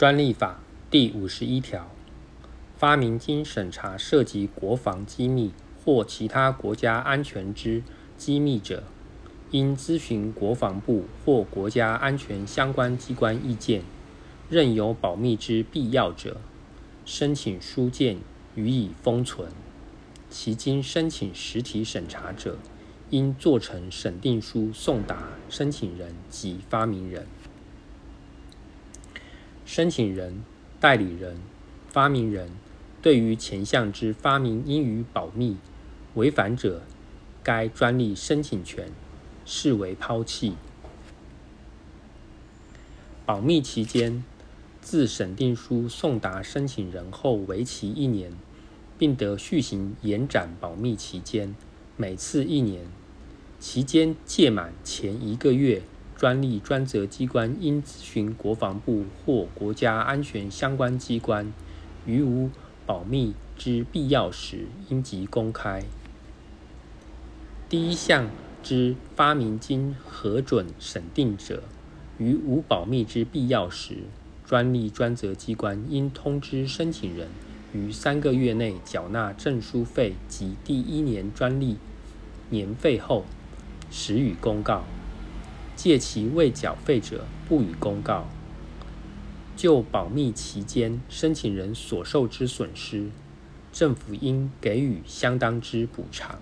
专利法第五十一条，发明经审查涉及国防机密或其他国家安全之机密者，应咨询国防部或国家安全相关机关意见，任有保密之必要者，申请书件予以封存。其经申请实体审查者，应做成审定书送达申请人及发明人。申请人、代理人、发明人对于前项之发明应予保密，违反者，该专利申请权视为抛弃。保密期间，自审定书送达申请人后为期一年，并得续行延展保密期间，每次一年。期间届满前一个月。专利专责机关应咨询国防部或国家安全相关机关，于无保密之必要时，应即公开。第一项之发明经核准审定者，于无保密之必要时，专利专责机关应通知申请人，于三个月内缴纳证书费及第一年专利年费后，时予公告。借其未缴费者，不予公告。就保密期间申请人所受之损失，政府应给予相当之补偿。